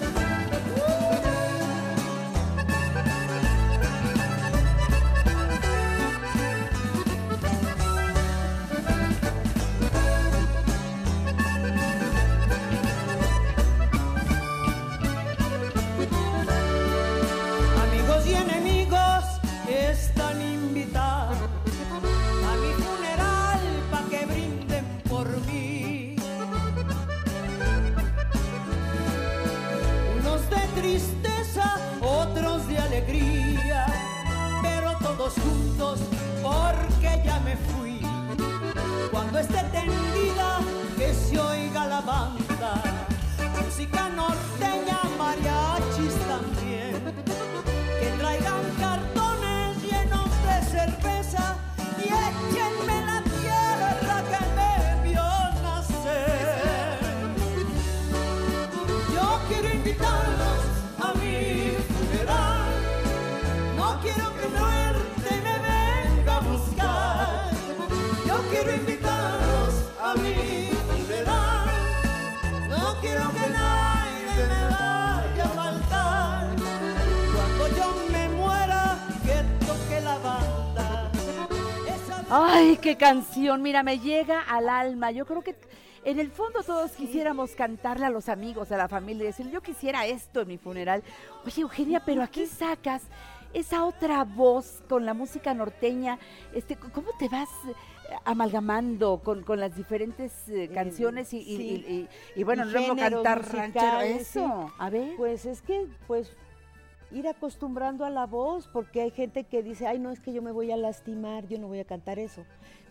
G: juntos porque ya me fui. Cuando esté tendida, que se oiga la banda, música norteña, mariachis también que traigan cartones llenos de cerveza y échenme la quiero invitarlos a mi funeral, no quiero que nadie me vaya a faltar. Cuando yo me muera, que toque la banda. Esa
D: Ay, qué canción. Mira, me llega al alma. Yo creo que en el fondo todos quisiéramos cantarle a los amigos, a la familia, y decir, yo quisiera esto en mi funeral. Oye, Eugenia, pero aquí sacas esa otra voz con la música norteña. Este, ¿Cómo te vas amalgamando con, con las diferentes eh, canciones y, y-
H: sí.
D: y- y- bueno, luego cantar ranchero?
H: sí.
D: Eso, a ver.
H: Pues es que, pues, ir acostumbrando a la voz, porque hay gente que dice, ay, no, es que yo me voy a lastimar, yo no voy a cantar eso.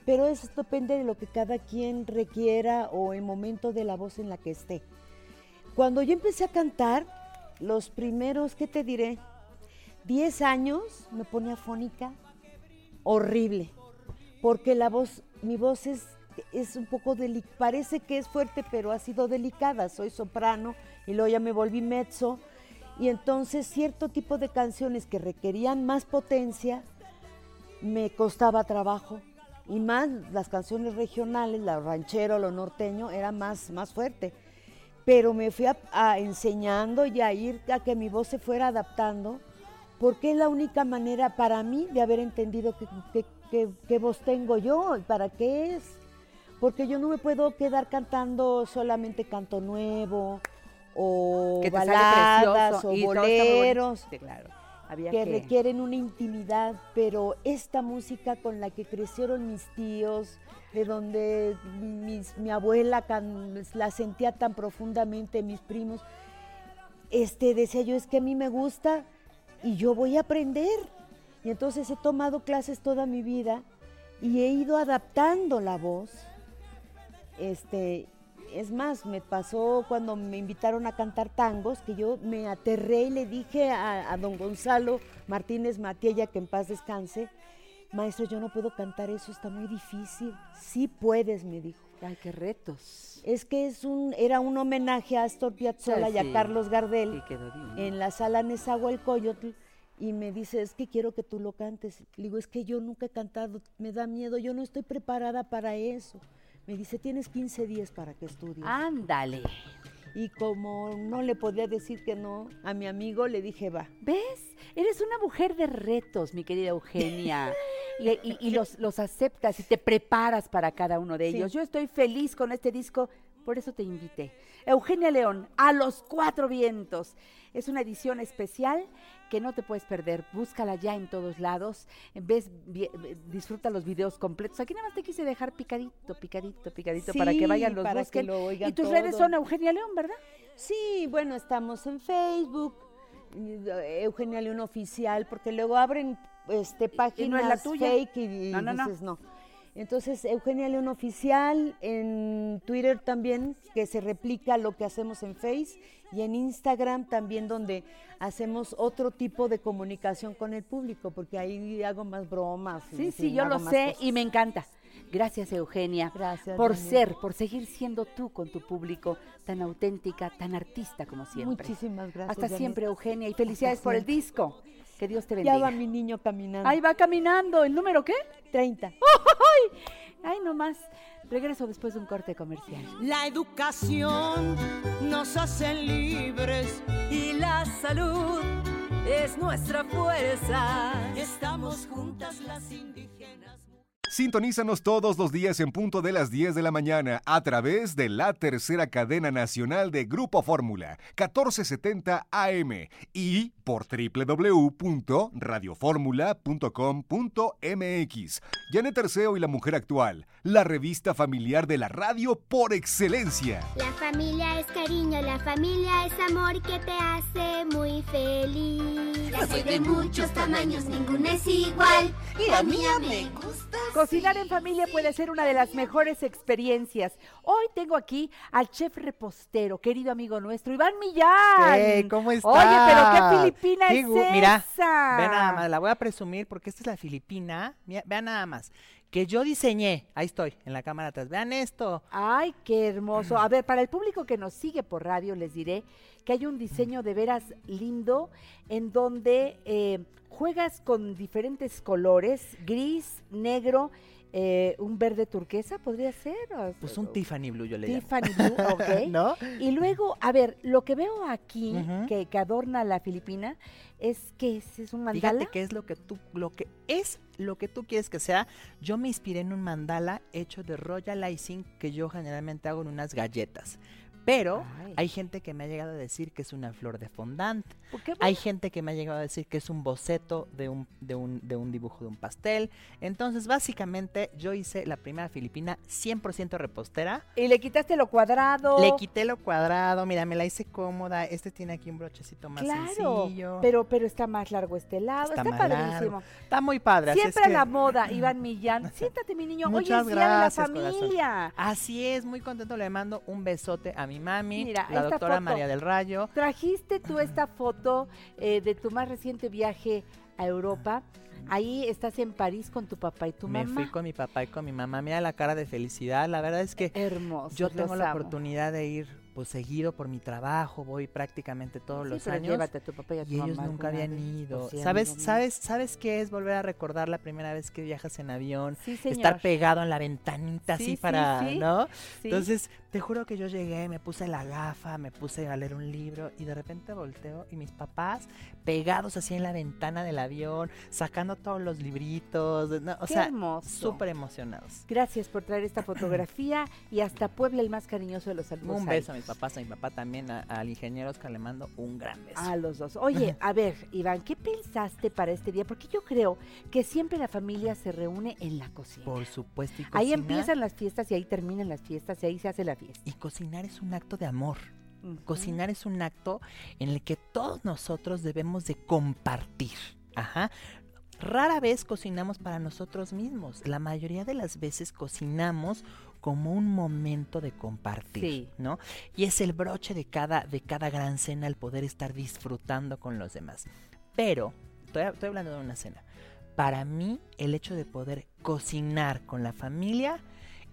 H: Pero eso depende de lo que cada quien requiera o el momento de la voz en la que esté. Cuando yo empecé a cantar, los primeros, ¿qué te diré? 10 años me pone afónica, horrible, porque la voz, mi voz es, es un poco delicada, parece que es fuerte, pero ha sido delicada, soy soprano y luego ya me volví mezzo, y entonces cierto tipo de canciones que requerían más potencia me costaba trabajo, y más las canciones regionales, la ranchero, lo norteño, era más, más fuerte. Pero me fui a, a enseñando y a ir a que mi voz se fuera adaptando, porque es la única manera para mí de haber entendido qué- qué- qué voz tengo yo y para qué es. Porque yo no me puedo quedar cantando solamente canto nuevo o
D: que
H: baladas o
D: bonito.
H: boleros
D: claro. Había
H: que
D: que-
H: requieren una intimidad, pero esta música con la que crecieron mis tíos, de donde mis- mi abuela can- la sentía tan profundamente, mis primos, este, decía yo, es que a mí me gusta y yo voy a aprender. Y entonces he tomado clases toda mi vida y he ido adaptando la voz. Este, es más, me pasó cuando me invitaron a cantar tangos, que yo me aterré y le dije a, a don Gonzalo Martínez Matiella, que en paz descanse, maestro, yo no puedo cantar eso, está muy difícil. Sí puedes, me dijo.
D: Ay, qué retos.
H: Es que es un, era un homenaje a Astor Piazzolla y a Carlos Gardel
D: Sí,
H: en la sala Nezahualcóyotl y me dice, es que quiero que tú lo cantes. Le digo, es que yo nunca he cantado, me da miedo, yo no estoy preparada para eso. Me dice, tienes 15 días para que estudies.
D: Ándale.
H: Y como no le podía decir que no a mi amigo, le dije, va.
D: ¿Ves? Eres una mujer de retos, mi querida Eugenia. Y, y- y los, los aceptas y te preparas para cada uno de
H: Sí.
D: ellos. Yo estoy feliz con este disco, por eso te invité. Eugenia León, a los cuatro vientos. Es una edición especial que no te puedes perder. Búscala ya en todos lados. Ves, vi- disfruta los videos completos. Aquí nada más te quise dejar picadito, picadito, picadito para que vayan los
H: para que lo oigan
D: y tus redes son Eugenia León, ¿verdad?
H: Sí, bueno, estamos en Facebook, eh, Eugenia León Oficial, porque luego abren este, páginas
D: la tuya?
H: fake y,
D: No, no, no.
H: dices no. Entonces, Eugenia León Oficial, en Twitter también, que se replica lo que hacemos en Face, y en Instagram también, donde hacemos otro tipo de comunicación con el público, porque ahí hago más bromas. y,
D: Sí, sí, yo lo sé
H: cosas.
D: y me encanta. Gracias, Eugenia.
H: Gracias,
D: Por
H: Daniel.
D: ser, por seguir siendo tú con tu público tan auténtica, tan artista como siempre.
H: Muchísimas gracias.
D: Hasta
H: Janet.
D: siempre, Eugenia, y felicidades por el disco. Que Dios te
H: Ya
D: bendiga.
H: va mi niño caminando.
D: Ahí va caminando. ¿El número qué?
H: 30.
D: Ay, no más. Regreso después de un corte comercial.
G: La educación nos hace libres y la salud es nuestra fuerza. Estamos juntas las indígenas.
A: Sintonízanos todos los días en punto de las 10 de la mañana a través de la tercera cadena nacional de Grupo Fórmula, 1470 AM y por www.radioformula.com.mx. Janet Terceo y la Mujer Actual, la revista familiar de la radio por excelencia.
I: La familia es cariño, la familia es amor que te hace muy feliz. La soy de muchos tamaños, ninguna es igual. Y la mía me gusta.
D: Cocinar en familia puede ser una de las mejores experiencias. Hoy tengo aquí al chef repostero, querido amigo nuestro, Iván Millán.
J: Hey, ¿cómo estás?
D: Oye, pero qué filipina
J: Qué
D: es
J: gu- Mira,
D: esa.
J: Ve nada más, la voy a presumir porque esta es la Filipina. Mira, vean nada más. Que yo diseñé. Ahí estoy, en la cámara atrás. Vean esto.
D: Ay, qué hermoso. A ver, para el público que nos sigue por radio, les diré que hay un diseño de veras lindo en donde eh, juegas con diferentes colores, gris, negro, eh, un verde turquesa, podría ser. o-
J: Pues un Tiffany Blue yo le llamo.
D: Tiffany Blue, ok.
J: ¿No?
D: Y luego, a ver, lo que veo aquí que, que adorna la Filipina es que es, es un mandala.
J: Fíjate que es lo que tú, lo que es lo que tú quieres que sea. Yo me inspiré en un mandala hecho de royal icing que yo generalmente hago en unas galletas. Pero
D: Ay.
J: hay gente que me ha llegado a decir que es una flor de fondant.
D: ¿Por qué?
J: Hay gente que me ha llegado a decir que es un boceto de un, de un, de un dibujo de un pastel. Entonces, básicamente, yo hice la primera filipina 100% repostera.
D: Y le quitaste lo cuadrado.
J: Le quité lo cuadrado, mira, me la hice cómoda. Este tiene aquí un brochecito más
D: Claro,
J: sencillo.
D: pero, pero está más largo este lado. Está, padrísimo.
J: largo. Está muy padre. así es
D: Siempre a
J: que-
D: la moda, Iván Millán. Siéntate, mi niño.
J: Muchas
D: Hoy es día de la
J: gracias, corazón.
D: familia.
J: Así es, muy contento. Le mando un besote a mi mami,
D: Mira,
J: la doctora
D: foto.
J: María del Rayo.
D: Trajiste tú esta foto eh, de tu más reciente viaje a Europa. Ahí estás en París con tu papá y tu
J: Me
D: mamá.
J: fui con mi papá y con mi mamá. Mira la cara de felicidad. La verdad es que
D: Hermoso.
J: yo tengo la oportunidad de ir pues seguido por mi trabajo, voy prácticamente todos los años.
D: Llévate a tu papá y a tu
J: Y ellos
D: mamá
J: nunca
D: alguna
J: habían
D: vez.
J: ido.
D: Pues sí,
J: ¿Sabes, sabes, sabes qué es volver a recordar la primera vez que viajas en avión?
D: Sí, señor.
J: Estar pegado en la ventanita
D: Sí,
J: así
D: sí,
J: para,
D: sí.
J: ¿no?
D: Sí.
J: Entonces, te juro que yo llegué, me puse la gafa, me puse a leer un libro y de repente volteo y mis papás pegados así en la ventana del avión, sacando todos los libritos, ¿no? o
D: Qué
J: sea,
D: hermoso.
J: súper emocionados.
D: Gracias por traer esta fotografía y hasta Puebla el más cariñoso de los saludos.
J: Un beso a mis papás, a mi papá también, a- al ingeniero Oscar le mando un gran beso.
D: A los dos. Oye, a ver, Iván, ¿qué pensaste para este día? Porque yo creo que siempre la familia se reúne en la cocina.
J: Por supuesto. Y
D: Ahí
J: cocinar-
D: empiezan las fiestas y ahí terminan las fiestas y ahí se hace la fiesta.
J: Y cocinar es un acto de amor. Cocinar es un acto en el que todos nosotros debemos de compartir. Ajá. Rara vez cocinamos para nosotros mismos. La mayoría de las veces cocinamos como un momento de compartir,
D: Sí.
J: ¿no? Y es el broche de cada, de cada gran cena el poder estar disfrutando con los demás. Pero, estoy, estoy hablando de una cena. Para mí, el hecho de poder cocinar con la familia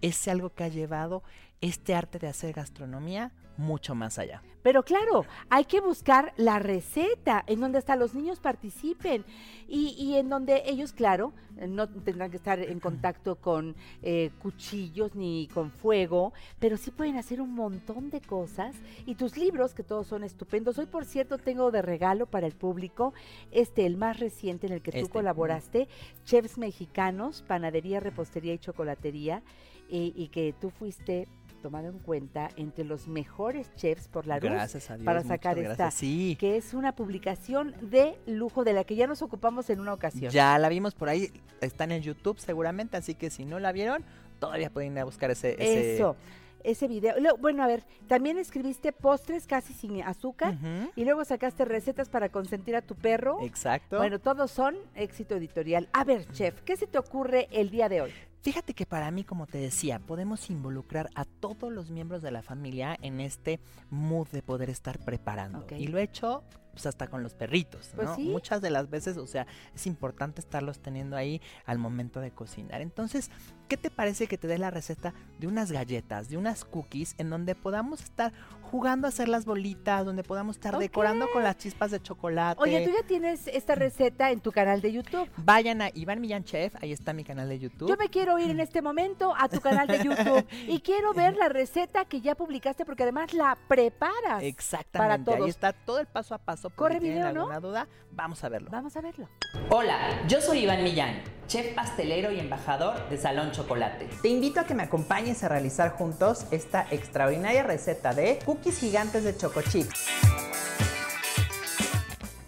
J: es algo que ha llevado este arte de hacer gastronomía mucho más allá.
D: Pero claro, hay que buscar la receta en donde hasta los niños participen y, y en donde ellos, claro, no tendrán que estar en contacto con eh, cuchillos ni con fuego, pero sí pueden hacer un montón de cosas. Y tus libros, que todos son estupendos. Hoy, por cierto, tengo de regalo para el público este, el más reciente en el que tú
J: Este,
D: colaboraste, Chefs Mexicanos, Panadería, Repostería y Chocolatería, eh, y que tú fuiste tomado en cuenta entre los mejores chefs por la luz
J: Gracias a Dios.
D: para sacar esta,
J: gracias. Sí.
D: que es una publicación de lujo de la que ya nos ocupamos en una ocasión.
J: Ya la vimos por ahí, está en el YouTube seguramente, así que si no la vieron, todavía pueden ir a buscar ese... ese-
D: Eso, ese video. Lo- bueno, a ver, también escribiste postres casi sin azúcar y luego sacaste recetas para consentir a tu perro.
J: Exacto.
D: Bueno, todos son éxito editorial. A ver, chef, ¿qué se te ocurre el día de hoy?
J: Fíjate que para mí, como te decía, podemos involucrar a todos los miembros de la familia en este mood de poder estar preparando. Y lo he hecho pues hasta con los perritos,
D: Pues
J: ¿no?
D: sí.
J: Muchas de las veces, o sea, es importante estarlos teniendo ahí al momento de cocinar. Entonces, ¿qué te parece que te dé la receta de unas galletas, de unas cookies, en donde podamos estar jugando a hacer las bolitas, donde podamos estar decorando con las chispas de chocolate?
D: Oye, tú ya tienes esta receta en tu canal de YouTube.
J: Vayan a Iván Millán Chef, ahí está mi canal de YouTube.
D: Yo me quiero ir en este momento a tu canal de YouTube y quiero ver la receta que ya publicaste porque además la preparas.
J: Exactamente,
D: todos.
J: ahí está todo el paso a paso. por
D: ¿Corre
J: si
D: video, no?
J: alguna duda, vamos a verlo.
D: Vamos a verlo.
K: Hola, yo soy Iván Millán, chef pastelero y embajador de Salón Chocolate. Te invito a que me acompañes a realizar juntos esta extraordinaria receta de cookies gigantes de Choco Chips.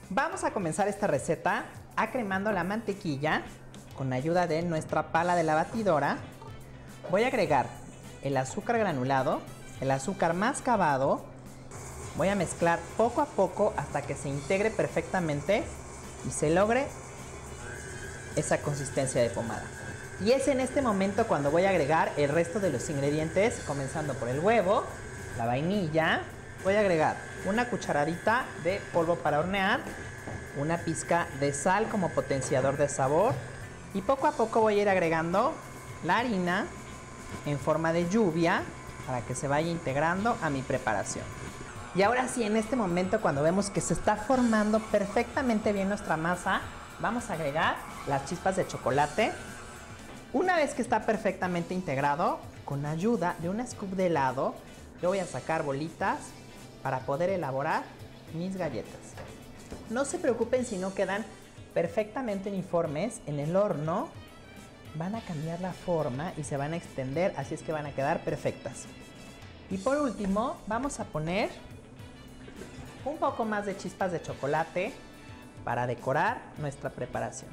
K: Vamos a comenzar esta receta acremando la mantequilla con ayuda de nuestra pala de la batidora. Voy a agregar el azúcar granulado, el azúcar mascabado. Voy a mezclar poco a poco hasta que se integre perfectamente y se logre esa consistencia de pomada. Y es en este momento cuando voy a agregar el resto de los ingredientes, comenzando por el huevo, la vainilla. Voy a agregar una cucharadita de polvo para hornear, una pizca de sal como potenciador de sabor y poco a poco voy a ir agregando la harina en forma de lluvia para que se vaya integrando a mi preparación. Y ahora sí, en este momento cuando vemos que se está formando perfectamente bien nuestra masa, vamos a agregar las chispas de chocolate. Una vez que está perfectamente integrado, con ayuda de un scoop de helado, yo voy a sacar bolitas para poder elaborar mis galletas. No se preocupen si no quedan perfectamente uniformes en el horno. Van a cambiar la forma y se van a extender, así es que van a quedar perfectas. Y por último, vamos a poner un poco más de chispas de chocolate para decorar nuestra preparación.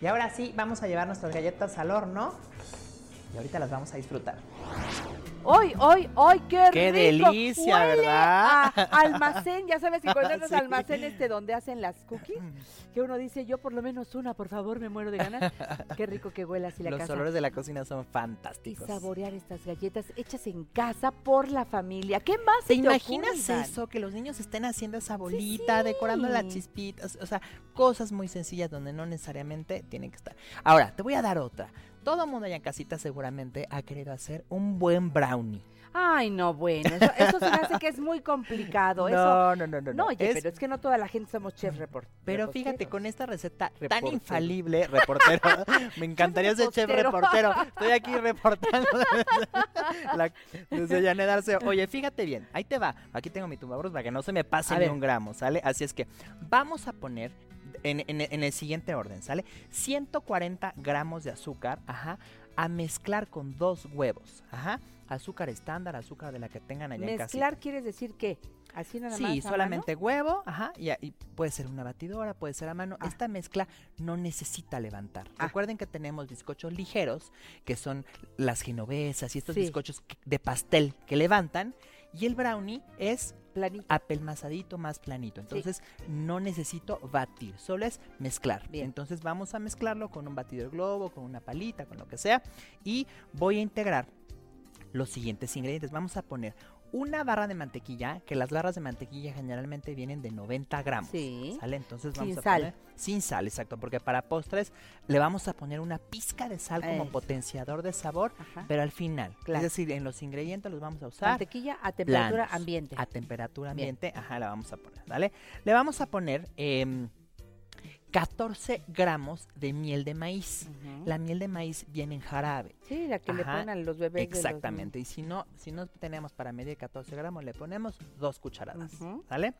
K: Y ahora sí, vamos a llevar nuestras galletas al horno y ahorita las vamos a disfrutar.
D: Hoy, hoy, hoy, qué,
J: ¡Qué
D: rico.
J: delicia,
D: Huele
J: ¿verdad?
D: a almacén, ya sabes que cuando entras
J: Sí.
D: al almacén este donde hacen las cookies, que uno dice, yo por lo menos una, por favor, me muero de ganas. qué rico que huele así la
J: Los
D: casa.
J: olores de la cocina son
D: Y
J: fantásticos.
D: saborear estas galletas hechas en casa por la familia. ¿Qué más
J: ¿Te
D: se
J: imaginas
D: ocurre,
J: eso? Que los niños estén haciendo esa bolita, decorando las chispitas, o sea, cosas muy sencillas donde no necesariamente tienen que estar. Ahora, te voy a dar otra. Todo mundo allá en casita seguramente ha querido hacer un buen brownie.
D: Ay, no, bueno, eso, eso se me hace que es muy complicado. eso,
J: No, no, no, no.
D: no, oye,
J: es-
D: pero es que no toda la gente somos chef report.
J: Pero fíjate, con esta receta tan infalible, reportero, me encantaría ser chef reportero. Estoy aquí reportando la, desde. Oye, fíjate bien, ahí te va. Aquí tengo mi tumbaburros para que no se me pase
D: A
J: ni
D: ver.
J: un gramo, ¿sale? Así es que vamos a poner en, en- en el siguiente orden, ¿sale? 140 gramos de azúcar, ajá, a mezclar con dos huevos, ajá. Azúcar estándar, azúcar de la que tengan allá en casa.
D: Mezclar quiere decir que Así nada
J: Sí,
D: más. a
J: solamente huevo, ajá, y, y puede ser una batidora, puede ser a mano. Esta mezcla no necesita levantar.
D: Ah.
J: Recuerden que tenemos bizcochos ligeros, que son las genovesas y estos
D: Sí.
J: bizcochos de pastel que levantan, y el brownie es
D: Planito.
J: apelmazadito, más planito. Entonces no necesito batir, solo es mezclar.
D: Bien.
J: Entonces vamos a mezclarlo con un batidor globo, con una palita, con lo que sea, y voy a integrar los siguientes ingredientes. Vamos a poner una barra de mantequilla, que las barras de mantequilla generalmente vienen de 90 gramos.
D: Sí.
J: ¿Sale? Entonces
D: Sin
J: vamos a
D: sal.
J: poner sin sal, exacto, porque para postres le vamos a poner una pizca de sal como
D: Eso.
J: potenciador de sabor,
D: Ajá.
J: pero al final.
D: Claro.
J: Es decir, en los ingredientes los vamos a usar
D: Mantequilla a temperatura ambiente.
J: A temperatura
D: Bien.
J: ambiente, ajá, la vamos a poner, ¿vale? Le vamos a poner em, 14 gramos de miel de maíz. La miel de maíz viene en jarabe.
D: Sí, la que le ponen a los bebés. los-
J: Exactamente. Y si no, si no tenemos para medir 14 gramos, le ponemos dos cucharadas.
D: Ujú.
J: ¿Sale?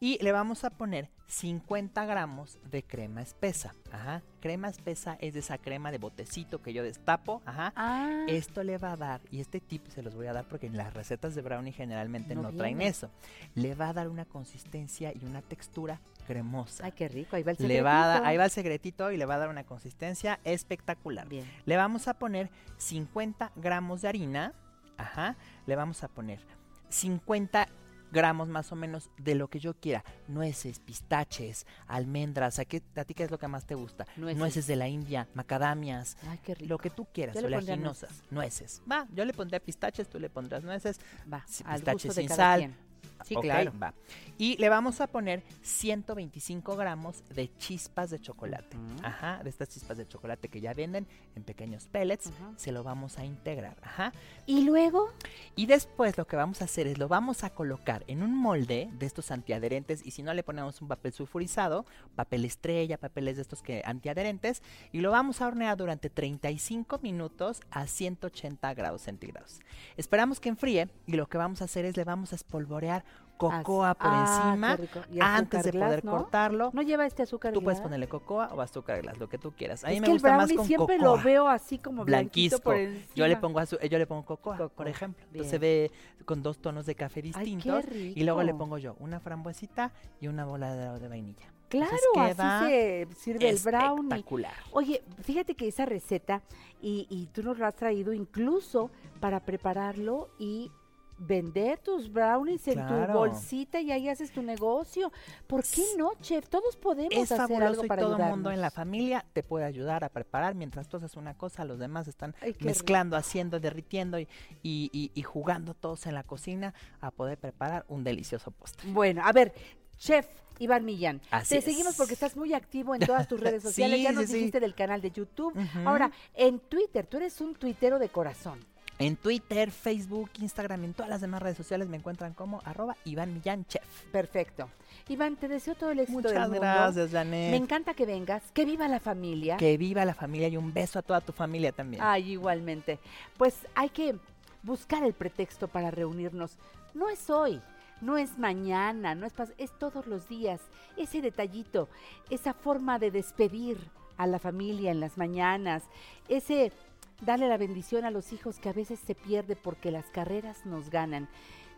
J: Y le vamos a poner 50 gramos de crema espesa. Ajá. Crema espesa es de esa crema de botecito que yo destapo. Ajá.
D: Ah,
J: Esto le va a dar, y este tip se los voy a dar porque en las recetas de brownie generalmente
D: No
J: no, traen eso. Le va a dar una consistencia y una textura cremosa.
D: ay, qué rico. Ahí va el
J: le va a dar-
D: secretito.
J: ahí va el secretito y le va a dar una consistencia espectacular.
D: Bien.
J: Le vamos a poner 50 gramos de harina. Ajá. Le vamos a poner 50 gramos más o menos de lo que yo quiera. Nueces, pistaches, almendras. ¿A, qué, a ti qué es lo que más te gusta?
D: Nueces.
J: de la India, macadamias.
D: Ay, qué rico.
J: Lo que tú quieras, oleaginosas, nueces. Va, yo le pondría pistaches, tú le pondrás nueces,
D: Va,
J: pistaches sin sal.
D: quien. Sí,
J: Ok,
D: claro.
J: va. Y le vamos a poner 125 gramos de chispas de chocolate. Ajá, de estas chispas de chocolate que ya venden en pequeños pellets. Se lo vamos a integrar. Ajá.
D: Y luego,
J: Y después lo que vamos a hacer es lo vamos a colocar en un molde de estos antiadherentes y si no le ponemos un papel sulfurizado, papel estrella, papeles de estos que antiadherentes y lo vamos a hornear durante 35 minutos a 180 grados centígrados. Esperamos que enfríe y lo que vamos a hacer es le vamos a espolvorear cocoa por
D: ah,
J: encima antes de
D: glass,
J: poder
D: ¿no?
J: cortarlo.
D: ¿No lleva este azúcar
J: Tú puedes ponerle cocoa o azúcar glass, lo que tú quieras. A mí
D: es
J: me
D: que el
J: gusta más
D: brownie
J: con
D: siempre
J: cocoa
D: lo veo así como
J: blanquisco.
D: por
J: Yo le pongo yo le pongo cocoa, por ejemplo.
D: bien.
J: Entonces se ve con dos tonos de café
D: Ay,
J: distintos y luego le pongo yo una frambuesita y una bola de vainilla.
D: Claro,
J: Entonces
D: así se sirve el brownie.
J: espectacular.
D: Oye, fíjate que esa receta, y, y tú nos la has traído incluso para prepararlo y vender tus brownies en tu bolsita y ahí haces tu negocio. ¿Por qué no, chef? Todos podemos
J: Es
D: hacer
J: fabuloso
D: algo
J: y
D: para
J: todo el mundo en la familia te puede ayudar a preparar. Mientras tú haces una cosa, los demás están
D: Ay,
J: mezclando, haciendo, derritiendo y, y- y- y jugando todos en la cocina a poder preparar un delicioso postre.
D: Bueno, a ver, chef Iván Millán,
J: Así
D: te
J: es.
D: seguimos porque estás muy activo en todas tus redes sociales.
J: Sí,
D: ya nos
J: sí, sí.
D: dijiste del canal de YouTube. Ahora, en Twitter, tú eres un tuitero de corazón.
J: En Twitter, Facebook, Instagram y en todas las demás redes sociales me encuentran como arroba Iván Millán Chef.
D: Perfecto. Iván, te deseo todo el éxito del
J: Muchas
D: mundo.
J: gracias, Janet.
D: Me encanta que vengas, que viva la familia.
J: Que viva la familia y un beso a toda tu familia también.
D: Ay, igualmente. Pues hay que buscar el pretexto para reunirnos. No es hoy, no es mañana, no es es todos los días. Ese detallito, esa forma de despedir a la familia en las mañanas, ese darle la bendición a los hijos que a veces se pierde porque las carreras nos ganan.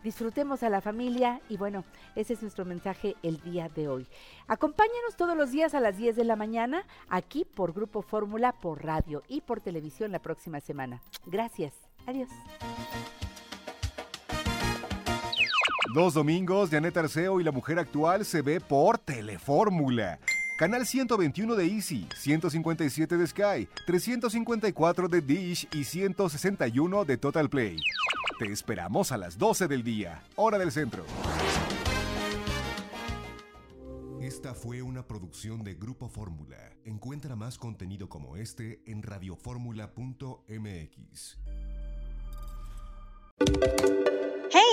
D: Disfrutemos a la familia y bueno, ese es nuestro mensaje el día de hoy. Acompáñanos todos los días a las 10 de la mañana aquí por Grupo Fórmula, por radio y por televisión la próxima semana. Gracias. Adiós.
A: Los domingos, Janet Arceo y la mujer actual se ve por Telefórmula. Canal 121 de Easy, 157 de Sky, 354 de Dish y 161 de Total Play. Te esperamos a las 12 del día, hora del centro. Esta fue una producción de Grupo Fórmula. Encuentra más contenido como este en radioformula.mx.